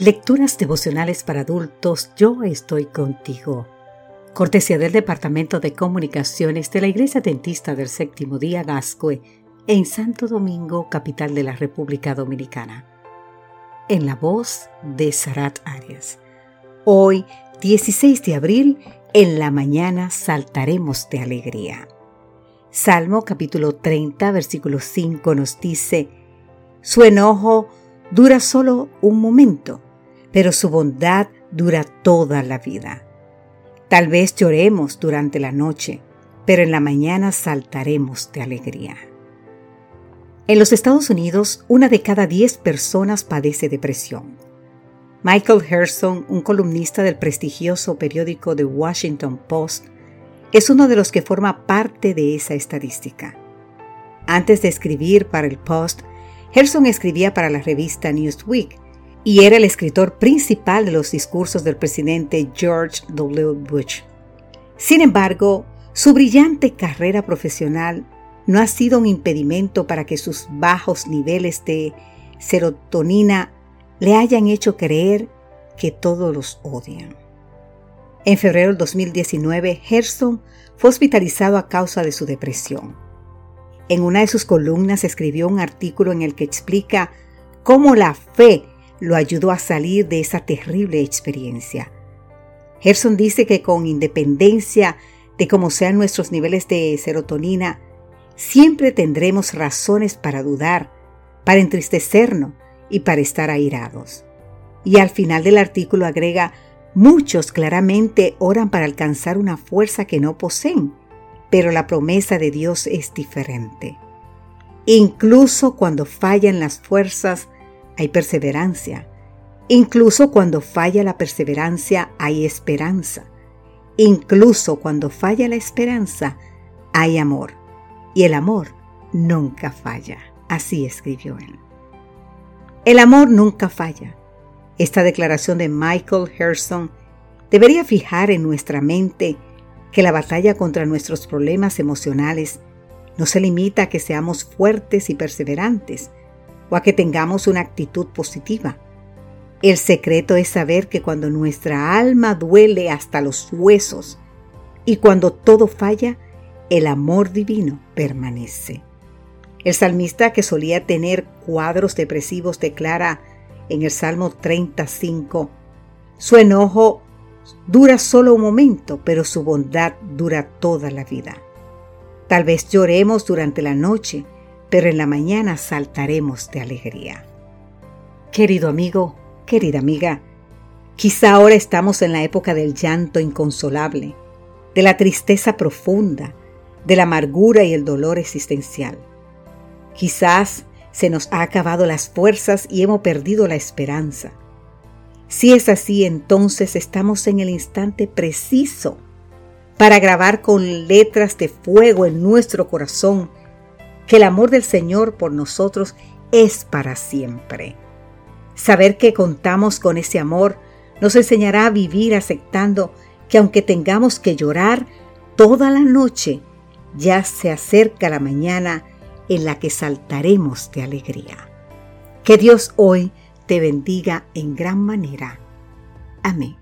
Lecturas devocionales para adultos, yo estoy contigo. Cortesía del Departamento de Comunicaciones de la Iglesia Dentista del Séptimo Día Gascue, en Santo Domingo, capital de la República Dominicana. En la voz de Sarat Arias. Hoy, 16 de abril, en la mañana saltaremos de alegría. Salmo capítulo 30, versículo 5 nos dice, Su enojo dura solo un momento pero su bondad dura toda la vida. Tal vez lloremos durante la noche, pero en la mañana saltaremos de alegría. En los Estados Unidos, una de cada diez personas padece depresión. Michael Herson, un columnista del prestigioso periódico The Washington Post, es uno de los que forma parte de esa estadística. Antes de escribir para el Post, Herson escribía para la revista Newsweek y era el escritor principal de los discursos del presidente George W. Bush. Sin embargo, su brillante carrera profesional no ha sido un impedimento para que sus bajos niveles de serotonina le hayan hecho creer que todos los odian. En febrero del 2019, Gerson fue hospitalizado a causa de su depresión. En una de sus columnas escribió un artículo en el que explica cómo la fe lo ayudó a salir de esa terrible experiencia. Gerson dice que con independencia de cómo sean nuestros niveles de serotonina, siempre tendremos razones para dudar, para entristecernos y para estar airados. Y al final del artículo agrega, muchos claramente oran para alcanzar una fuerza que no poseen, pero la promesa de Dios es diferente. Incluso cuando fallan las fuerzas, hay perseverancia. Incluso cuando falla la perseverancia, hay esperanza. Incluso cuando falla la esperanza, hay amor. Y el amor nunca falla. Así escribió él. El amor nunca falla. Esta declaración de Michael Herson debería fijar en nuestra mente que la batalla contra nuestros problemas emocionales no se limita a que seamos fuertes y perseverantes, o a que tengamos una actitud positiva. El secreto es saber que cuando nuestra alma duele hasta los huesos y cuando todo falla, el amor divino permanece. El salmista que solía tener cuadros depresivos declara en el Salmo 35, su enojo dura solo un momento, pero su bondad dura toda la vida. Tal vez lloremos durante la noche, pero en la mañana saltaremos de alegría. Querido amigo, querida amiga, quizá ahora estamos en la época del llanto inconsolable, de la tristeza profunda, de la amargura y el dolor existencial. Quizás se nos ha acabado las fuerzas y hemos perdido la esperanza. Si es así, entonces estamos en el instante preciso para grabar con letras de fuego en nuestro corazón que el amor del Señor por nosotros es para siempre. Saber que contamos con ese amor nos enseñará a vivir aceptando que aunque tengamos que llorar toda la noche, ya se acerca la mañana en la que saltaremos de alegría. Que Dios hoy te bendiga en gran manera. Amén.